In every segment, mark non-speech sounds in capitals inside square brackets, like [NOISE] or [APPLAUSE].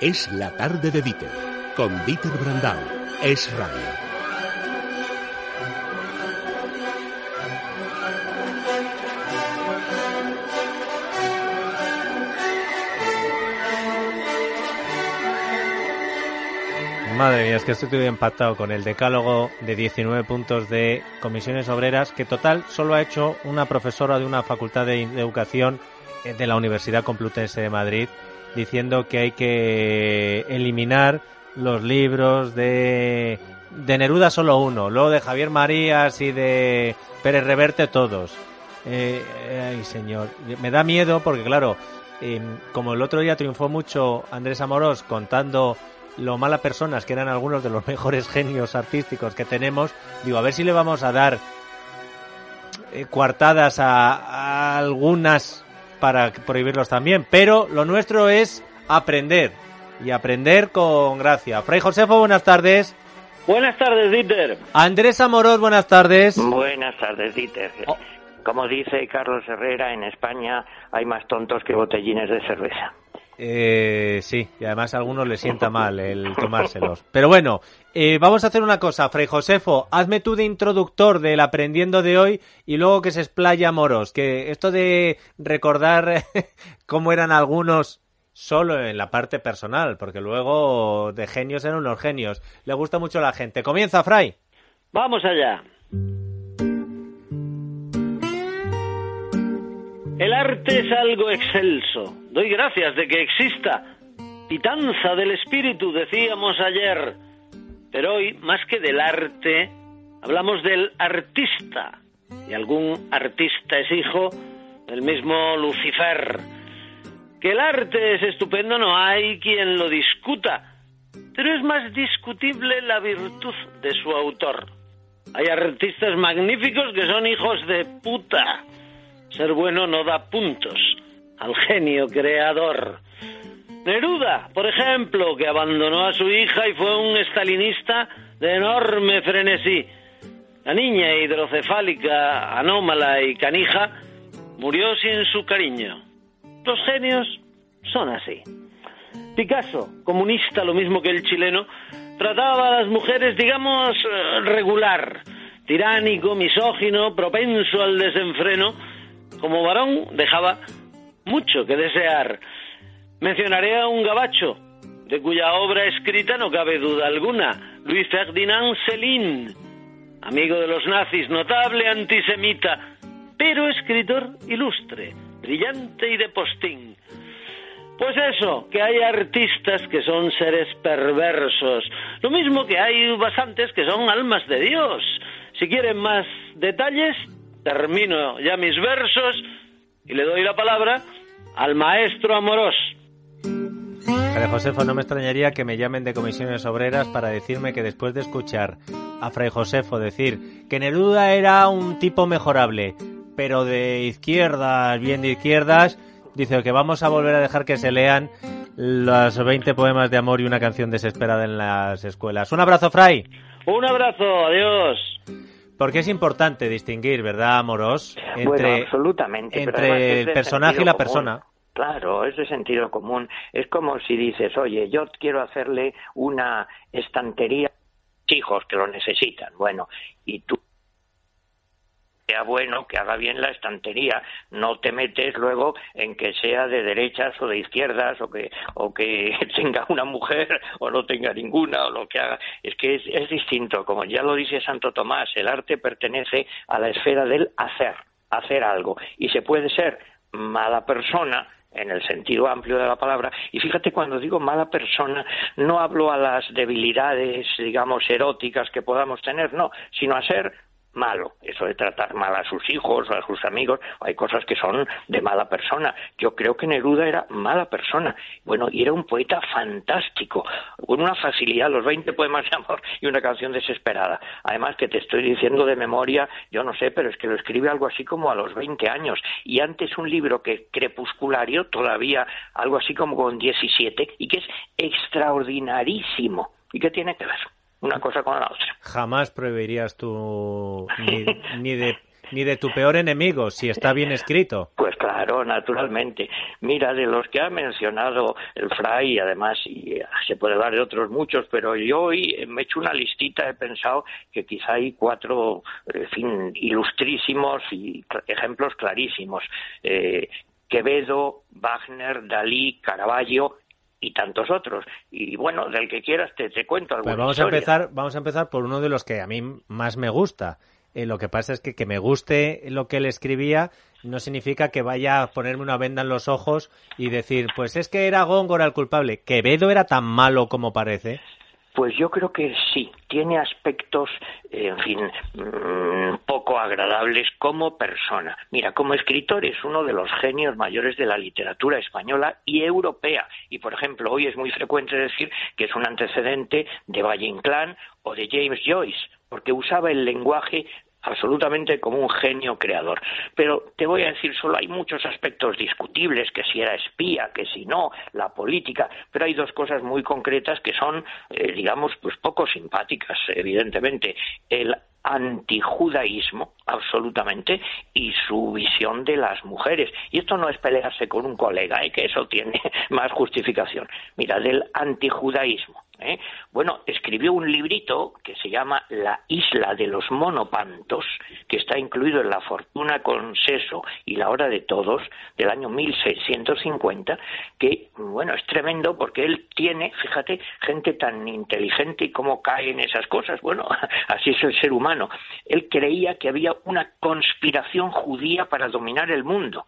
Es la tarde de Dieter, con Dieter Brandau. Es radio. Madre mía, es que estoy empatado con el decálogo de 19 puntos de comisiones obreras, que total solo ha hecho una profesora de una facultad de educación eh, de la Universidad Complutense de Madrid, diciendo que hay que eliminar los libros de, de Neruda solo uno, luego de Javier Marías y de Pérez Reverte todos. Eh, ay, señor, me da miedo porque, claro, em, como el otro día triunfó mucho Andrés Amorós contando lo mala personas que eran algunos de los [LAUGHS] mejores genios artísticos que tenemos, digo, a ver si le vamos a dar eh, coartadas a, algunas para prohibirlos también, pero lo nuestro es aprender y aprender con gracia. Fray Josefo, buenas tardes. Buenas tardes, Dieter. Andrés Amorós, buenas tardes. Buenas tardes, Dieter. Oh. Como dice Carlos Herrera, en España hay más tontos que botellines de cerveza. Eh, sí, y además a algunos les sienta [LAUGHS] mal el tomárselos. Pero bueno, eh, vamos a hacer una cosa, Fray Josefo, hazme tú de introductor del aprendiendo de hoy y luego que se explaya Moros, que esto de recordar [LAUGHS] cómo eran algunos solo en la parte personal, porque luego de genios eran unos genios. Le gusta mucho a la gente. Comienza, Fray. Vamos allá. El arte es algo excelso. Doy gracias de que exista. Pitanza del espíritu, decíamos ayer. Pero hoy, más que del arte, hablamos del artista. Y algún artista es hijo del mismo Lucifer. Que el arte es estupendo no hay quien lo discuta, pero es más discutible la virtud de su autor. Hay artistas magníficos que son hijos de puta ser bueno no da puntos al genio creador. Neruda, por ejemplo, que abandonó a su hija y fue un estalinista de enorme frenesí. La niña hidrocefálica, anómala y canija murió sin su cariño. Los genios son así. Picasso, comunista lo mismo que el chileno, trataba a las mujeres, digamos, eh, regular, tiránico, misógino, propenso al desenfreno, como varón dejaba mucho que desear. Mencionaré a un gabacho, de cuya obra escrita no cabe duda alguna, Luis Ferdinand Céline, amigo de los nazis, notable antisemita, pero escritor ilustre, brillante y de postín. Pues eso, que hay artistas que son seres perversos, lo mismo que hay bastantes que son almas de Dios. Si quieren más detalles, termino ya mis versos y le doy la palabra al maestro Amorós. Fray Josefo, no me extrañaría que me llamen de comisiones obreras para decirme que después de escuchar a Fray Josefo decir que Neruda era un tipo mejorable, pero de izquierdas, bien de izquierdas, dice que vamos a volver a dejar que se lean los 20 poemas de amor y una canción desesperada en las escuelas. Un abrazo, Fray. Un abrazo, adiós. Porque es importante distinguir, ¿verdad, Moros? Entre, absolutamente. Entre el personaje y la persona. Claro, es de sentido común. Es como si dices, oye, yo quiero hacerle una estantería a hijos que lo necesitan. Bueno, y tú sea bueno, que haga bien la estantería, no te metes luego en que sea de derechas o de izquierdas o que, o que [LAUGHS] tenga una mujer o no tenga ninguna o lo que haga. Es que es, es distinto, como ya lo dice Santo Tomás, el arte pertenece a la esfera del hacer, hacer algo. Y se puede ser mala persona, en el sentido amplio de la palabra. Y fíjate, cuando digo mala persona, no hablo a las debilidades, digamos, eróticas que podamos tener, no, sino a ser malo, eso de tratar mal a sus hijos a sus amigos, hay cosas que son de mala persona. Yo creo que Neruda era mala persona, bueno, y era un poeta fantástico, con una facilidad, los 20 poemas de amor y una canción desesperada. Además que te estoy diciendo de memoria, yo no sé, pero es que lo escribe algo así como a los 20 años, y antes un libro que crepusculario, todavía algo así como con 17, y que es extraordinarísimo. ¿Y qué tiene que ver? Una cosa con la otra. Jamás prohibirías tú [LAUGHS] ni, de ni de tu peor enemigo, si está bien escrito. Pues claro, naturalmente. Mira, de los que ha mencionado el Fray, además, y eh, se puede hablar de otros muchos, pero yo hoy me he hecho una listita, he pensado que quizá hay cuatro, en fin, ilustrísimos y ejemplos clarísimos. Eh, Quevedo, Wagner, Dalí, Caravaggio y tantos otros. Y bueno, del que quieras te, te cuento alguna pues vamos a empezar, vamos a empezar por uno de los que a mí más me gusta. Eh, lo que pasa es que que me guste lo que él escribía no significa que vaya a ponerme una venda en los ojos y decir, pues es que era Góngora el culpable. ¿Quevedo era tan malo como parece? Pues yo creo que sí, tiene aspectos, en fin, mm, poco agradables como persona. Mira, como escritor es uno de los genios mayores de la literatura española y europea. Y, por ejemplo, hoy es muy frecuente decir que es un antecedente de Valle Inclán o de James Joyce, porque usaba el lenguaje absolutamente como un genio creador. Pero te voy a decir, solo hay muchos aspectos discutibles, que si era espía, que si no, la política, pero hay dos cosas muy concretas que son, eh, digamos, pues poco simpáticas, evidentemente. El antijudaísmo, absolutamente, y su visión de las mujeres. Y esto no es pelearse con un colega, ¿eh? que eso tiene [LAUGHS] más justificación. Mira, del antijudaísmo. ¿Eh? Bueno, escribió un librito que se llama La isla de los monopantos, que está incluido en La fortuna con seso y La hora de todos, del año 1650, que, bueno, es tremendo porque él tiene, fíjate, gente tan inteligente y cómo cae en esas cosas. Bueno, [LAUGHS] así es el ser humano. Él creía que había una conspiración judía para dominar el mundo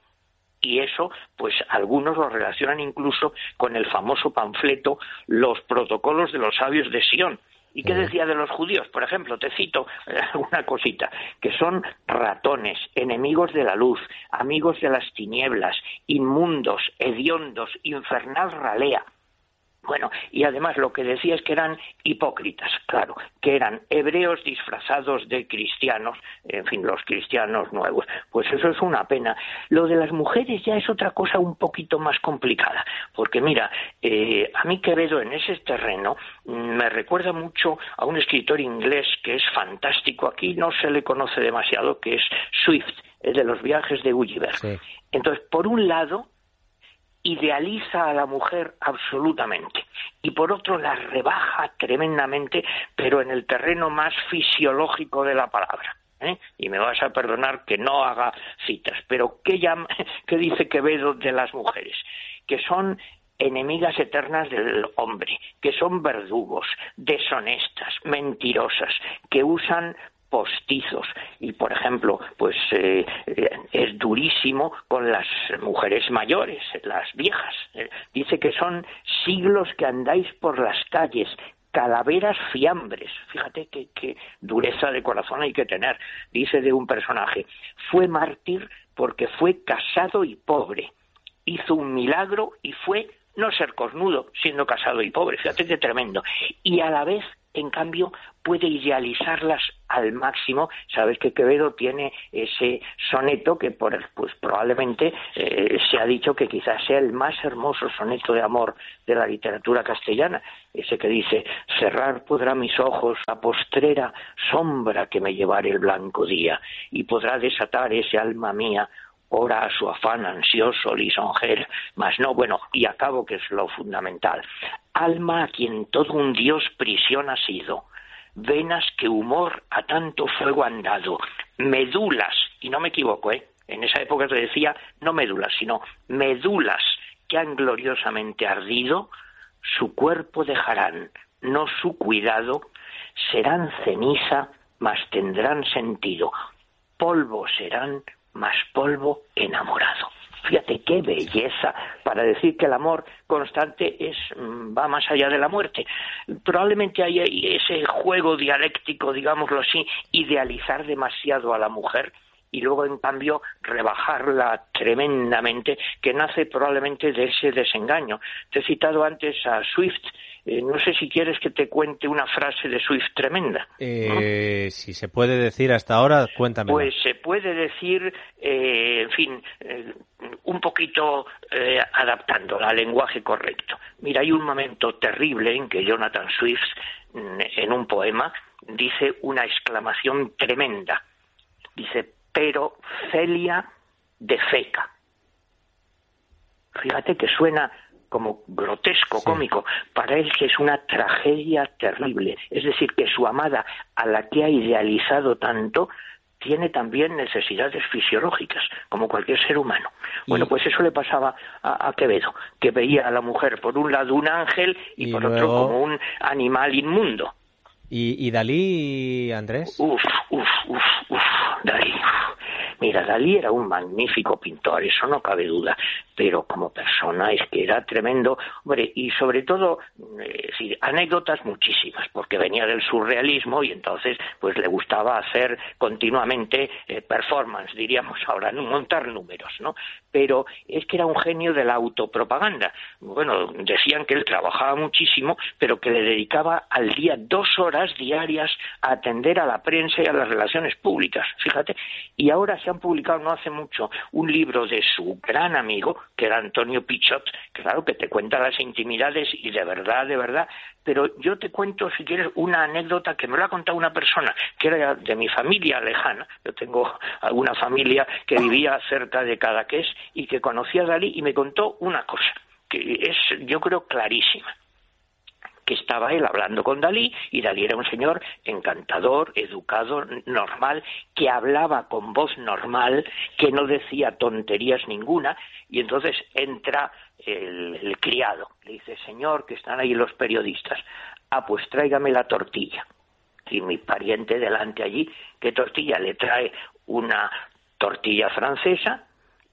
y eso, pues algunos lo relacionan incluso con el famoso panfleto Los protocolos de los sabios de Sion. ¿Y qué decía de los judíos? Por ejemplo, te cito [LAUGHS] una cosita, que son ratones, enemigos de la luz, amigos de las tinieblas, inmundos, hediondos, infernal ralea, bueno, y además lo que decía es que eran hipócritas, claro, que eran hebreos disfrazados de cristianos, en fin, los cristianos nuevos. Pues eso es una pena. Lo de las mujeres ya es otra cosa un poquito más complicada, porque mira, eh, a mí Quevedo en ese terreno mm, me recuerda mucho a un escritor inglés que es fantástico, aquí no se le conoce demasiado, que es Swift, de los viajes de Gulliver. Entonces, por un lado, idealiza a la mujer absolutamente y por otro la rebaja tremendamente, pero en el terreno más fisiológico de la palabra. ¿eh? Y me vas a perdonar que no haga citas, pero ¿qué, llama, [LAUGHS] ¿qué dice Quevedo de las mujeres? Que son enemigas eternas del hombre, que son verdugos, deshonestas, mentirosas, que usan postizos. Y por ejemplo pues eh, eh, es durísimo con las mujeres mayores las viejas. Eh, dice que son siglos que andáis por las calles calaveras fiambres. Fíjate qué dureza de corazón hay que tener dice de un personaje. Fue mártir porque fue casado y pobre. Hizo un milagro y fue no ser cornudo siendo casado y pobre. Fíjate qué tremendo. Y a la vez en cambio, puede idealizarlas al máximo. Sabes que Quevedo tiene ese soneto que por, pues probablemente eh, se ha dicho que quizás sea el más hermoso soneto de amor de la literatura castellana, ese que dice cerrar podrá mis ojos la postrera sombra que me llevará el blanco día y podrá desatar ese alma mía ora a su afán ansioso, lisonjero, mas no, bueno, y acabo que es lo fundamental. Alma a quien todo un dios prisión ha sido, venas que humor a tanto fuego han dado, medulas, y no me equivoco, ¿eh? En esa época se decía no médulas, sino medulas que han gloriosamente ardido, su cuerpo dejarán, no su cuidado, serán ceniza, mas tendrán sentido, polvo serán, más polvo enamorado. Fíjate qué belleza para decir que el amor constante es mm, va más allá de la muerte. Probablemente hay ese juego dialéctico, digámoslo así, idealizar demasiado a la mujer y luego en cambio rebajarla tremendamente, que nace probablemente de ese desengaño. Te he citado antes a Swift, eh, no sé si quieres que te cuente una frase de Swift tremenda. Eh, si se puede decir hasta ahora, cuéntame. Pues se puede decir, eh, en fin, un poquito adaptándola al lenguaje correcto. Mira, hay un momento terrible en que Jonathan Swift, mm, en un poema, dice una exclamación tremenda. Dice, pero Celia de Feca. Fíjate que suena como grotesco, cómico, para él que es una tragedia terrible. Es decir, que su amada, a la que ha idealizado tanto, tiene también necesidades fisiológicas, como cualquier ser humano. Bueno, pues eso le pasaba a, Quevedo, que veía a la mujer por un lado un ángel y, por otro como un animal inmundo. ¿Y, y Dalí, Andrés? Uf, uf, uf, uf, Dalí. Mira, Dalí era un magnífico pintor, eso no cabe duda, pero como persona es que era tremendo, hombre, y sobre todo, eh, anécdotas muchísimas, porque venía del surrealismo y entonces pues le gustaba hacer continuamente eh, performance, diríamos ahora, montar números, ¿no? Pero es que era un genio de la autopropaganda. Bueno, decían que él trabajaba muchísimo, pero que le dedicaba al día dos horas diarias a atender a la prensa y a las relaciones públicas, fíjate, y ahora se han publicado no hace mucho un libro de su gran amigo, que era Antonio Pichot, claro que te cuenta las intimidades y de verdad, de verdad, pero yo te cuento, si quieres, una anécdota que me lo ha contado una persona que era de mi familia lejana. Yo tengo alguna familia que vivía cerca de Cadaqués y que conocía a Dalí y me contó una cosa que es, yo creo, clarísima que estaba él hablando con Dalí y Dalí era un señor encantador, educado, normal, que hablaba con voz normal, que no decía tonterías ninguna y entonces entra el, criado, le dice, señor, que están ahí los periodistas, ah, pues tráigame la tortilla. Y mi pariente delante allí, ¿qué tortilla? Le trae una tortilla francesa,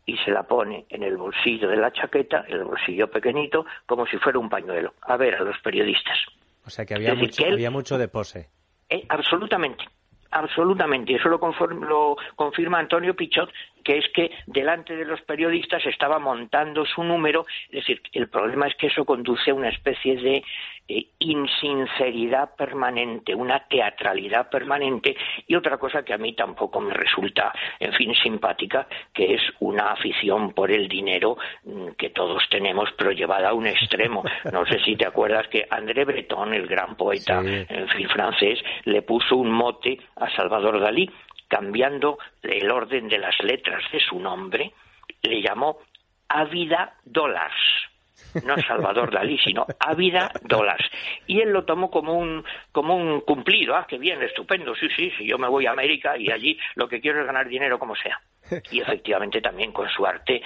y se la pone en el bolsillo de la chaqueta, el bolsillo pequeñito, como si fuera un pañuelo, a ver a los periodistas. O sea que había, mucho, había mucho de pose. Eh, absolutamente, absolutamente. Y eso lo, lo confirma Antonio Pichot, que es que delante de los periodistas estaba montando su número. Es decir, el problema es que eso conduce a una especie de eh, insinceridad permanente, una teatralidad permanente y otra cosa que a mí tampoco me resulta, en fin, simpática, que es una afición por el dinero mm, que todos tenemos, pero llevada a un extremo. No sé si te acuerdas que André Breton, el gran poeta en fin, francés, le puso un mote a Salvador Dalí, cambiando el orden de las letras de su nombre, le llamó Ávida Dollars no Salvador Dalí, sino Ávida Dolas. Y él lo tomó como un, como un cumplido, ah, qué bien, estupendo, sí, sí, sí, yo me voy a América y allí lo que quiero es ganar dinero como sea. Y efectivamente también con su arte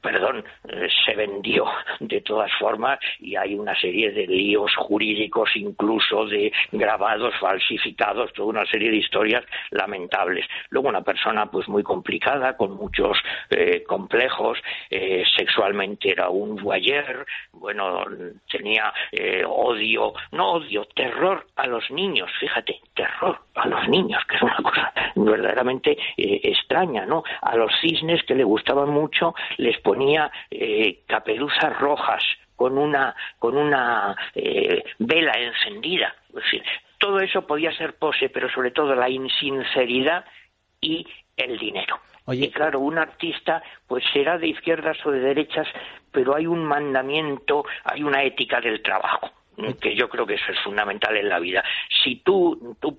perdón, eh, se vendió de todas formas y hay una serie de líos jurídicos, incluso de grabados falsificados, toda una serie de historias lamentables. Luego una persona pues muy complicada, con muchos eh, complejos, eh, sexualmente era un voyeur, bueno, tenía odio, no odio, terror a los niños, fíjate, terror a los niños, que es una cosa verdaderamente extraña, ¿no? A los cisnes que le gustaban mucho les ponía eh, capeluzas rojas con una, con una eh, vela encendida. todo eso podía ser pose, pero sobre todo la insinceridad y el dinero. Y claro, un artista pues será de izquierdas o de derechas, pero hay un mandamiento, hay una ética del trabajo que yo creo que eso es fundamental en la vida. Si tú, tú,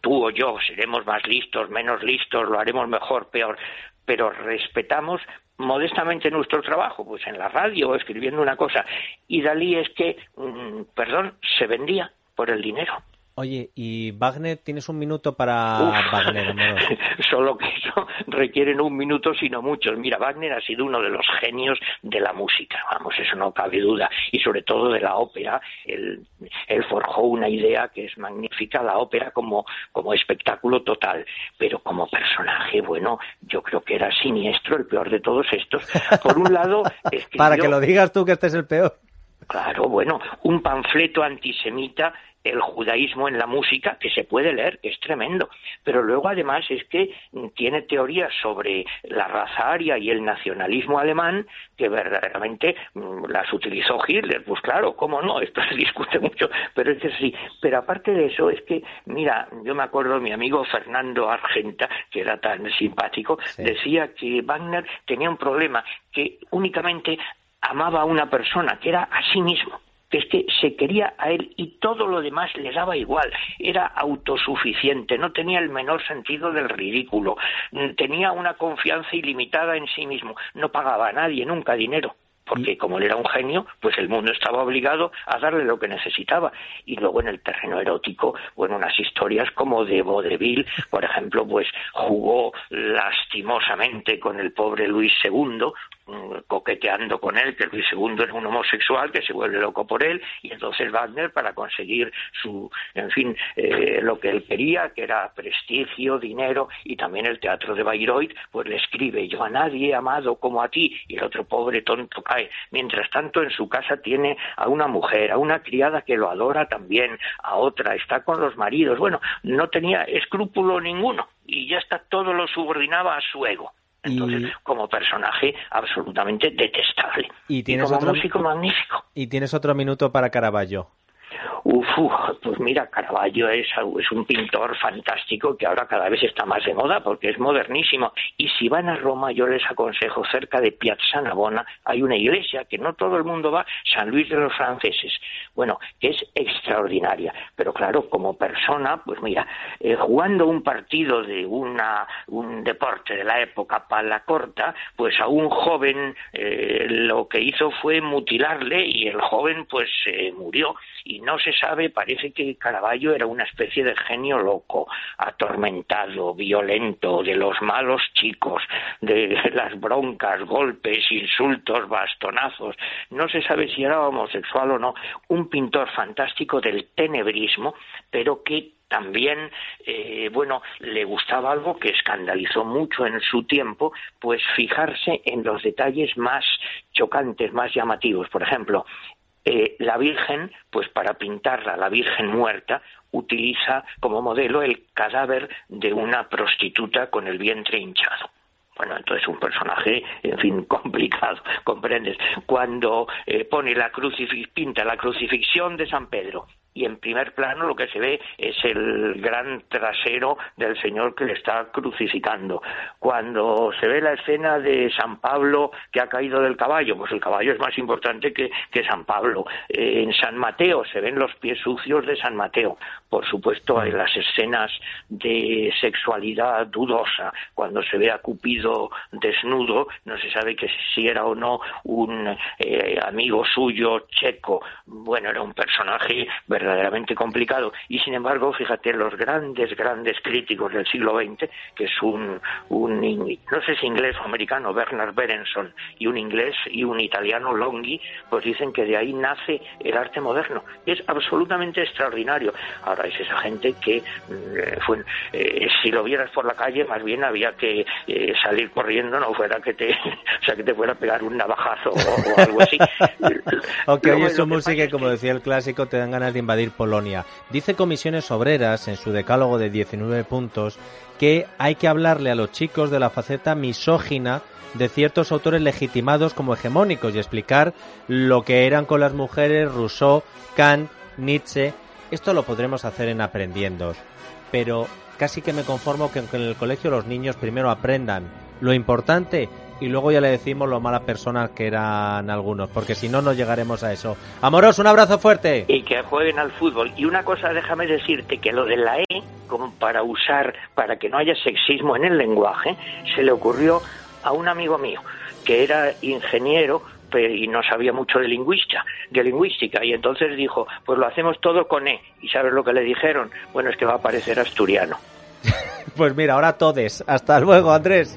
tú o yo seremos más listos, menos listos, lo haremos mejor, peor, pero respetamos modestamente nuestro trabajo, pues en la radio escribiendo una cosa. Y Dalí es que, mm, perdón, se vendía por el dinero. Oye, ¿y Wagner tienes un minuto para Wagner? [LAUGHS] Solo que eso requieren un minuto, sino muchos. Mira, Wagner ha sido uno de los genios de la música, vamos, eso no cabe duda, y sobre todo de la ópera. Él, él forjó una idea que es magnífica, la ópera como, como espectáculo total, pero como personaje, bueno, yo creo que era siniestro, el peor de todos estos. Por un lado, [LAUGHS] para que lo digas tú que este es el peor. Claro, bueno, un panfleto antisemita el judaísmo en la música, que se puede leer, que es tremendo. Pero luego, además, es que tiene teorías sobre la raza aria y el nacionalismo alemán que verdaderamente mm, las utilizó Hitler. Pues claro, cómo no, [LAUGHS] esto se discute mucho, pero es que sí. Pero aparte de eso, es que, mira, yo me acuerdo, mi amigo Fernando Argenta, que era tan simpático, decía que Wagner tenía un problema, que únicamente amaba a una persona, que era a sí mismo que es que se quería a él y todo lo demás le daba igual, era autosuficiente, no tenía el menor sentido del ridículo, tenía una confianza ilimitada en sí mismo, no pagaba a nadie nunca dinero porque como él era un genio, pues el mundo estaba obligado a darle lo que necesitaba. Y luego en el terreno erótico, bueno, unas historias como de Vaudeville, por ejemplo, pues jugó lastimosamente con el pobre Luis II, mm, coqueteando con él, que Luis II era un homosexual que se vuelve loco por él, y entonces Wagner, para conseguir su, en fin, eh, lo que él quería, que era prestigio, dinero, y también el teatro de Bayreuth, pues le escribe, yo a nadie he amado como a ti, y el otro pobre tonto Mientras tanto, en su casa tiene a una mujer, a una criada que lo adora también, a otra, está con los maridos. Bueno, no tenía escrúpulo ninguno y ya está, todo lo subordinaba a su ego. Entonces, como personaje absolutamente detestable. Y, tienes como otro... músico magnífico. Y tienes otro minuto para Caravaggio. Uf, pues mira, Caravaggio es, un pintor fantástico que ahora cada vez está más de moda porque es modernísimo. Y si van a Roma, yo les aconsejo, cerca de Piazza Navona hay una iglesia que no todo el mundo va, San Luis de los Franceses. Bueno, que es extraordinaria. Pero claro, como persona, pues mira, eh, jugando un partido de una, un deporte de la época pala corta, pues a un joven eh, lo que hizo fue mutilarle y el joven pues eh, murió. No se sabe, parece que Caravaggio era una especie de genio loco, atormentado, violento, de los malos chicos, de [LAUGHS] las broncas, golpes, insultos, bastonazos. No se sabe si era homosexual o no. Un pintor fantástico del tenebrismo, pero que también, eh, bueno, le gustaba algo que escandalizó mucho en su tiempo, pues fijarse en los detalles más chocantes, más llamativos. Por ejemplo, eh, la Virgen, pues para pintarla, la Virgen muerta, utiliza como modelo el cadáver de una prostituta con el vientre hinchado. Bueno, entonces un personaje, en fin, [LAUGHS] complicado, comprendes. Cuando eh, pone la crucifix, pinta la crucifixión de San Pedro y en primer plano lo que se ve es el gran trasero del Señor que le está crucificando. Cuando se ve la escena de San Pablo que ha caído del caballo, pues el caballo es más importante que, que San Pablo. Eh, en San Mateo se ven los pies sucios de San Mateo. Por supuesto, hay las escenas de sexualidad dudosa, cuando se ve a Cupido desnudo, no se sabe que si era o no un eh, amigo suyo checo. Bueno, era un personaje verdaderamente complicado. Y sin embargo, fíjate, los grandes, grandes críticos del siglo XX, que es un, un no sé si inglés o americano, Bernard Berenson, y un inglés y un italiano, Longhi, pues dicen que de ahí nace el arte moderno. Es absolutamente extraordinario. Ahora es esa gente que, mm, fue, eh, si lo vieras por la calle, más bien había que eh, salir corriendo, no fuera que te, [LAUGHS] o sea, que te fuera a pegar un navajazo o, algo así. [LAUGHS] Aunque su música, como decía el clásico, te dan ganas de invadir Polonia. Dice Comisiones Obreras en su decálogo de 19 puntos que hay que hablarle a los chicos de la faceta misógina de ciertos autores legitimados como hegemónicos y explicar lo que eran con las mujeres Rousseau, Kant, Nietzsche. Esto lo podremos hacer en Aprendiendo, pero casi que me conformo que en el colegio los niños primero aprendan lo importante y luego ya le decimos lo malas personas que eran algunos, porque si no, no llegaremos a eso. Amoros, un abrazo fuerte. Y que jueguen al fútbol. Y una cosa, déjame decirte que lo de la E, como para usar, para que no haya sexismo en el lenguaje, se le ocurrió a un amigo mío, que era ingeniero, y no sabía mucho de lingüística, de lingüística, y entonces dijo, pues lo hacemos todo con E. ¿Y sabes lo que le dijeron? Bueno, es que va a parecer asturiano. [LAUGHS] pues mira, ahora todes. Hasta luego, Andrés.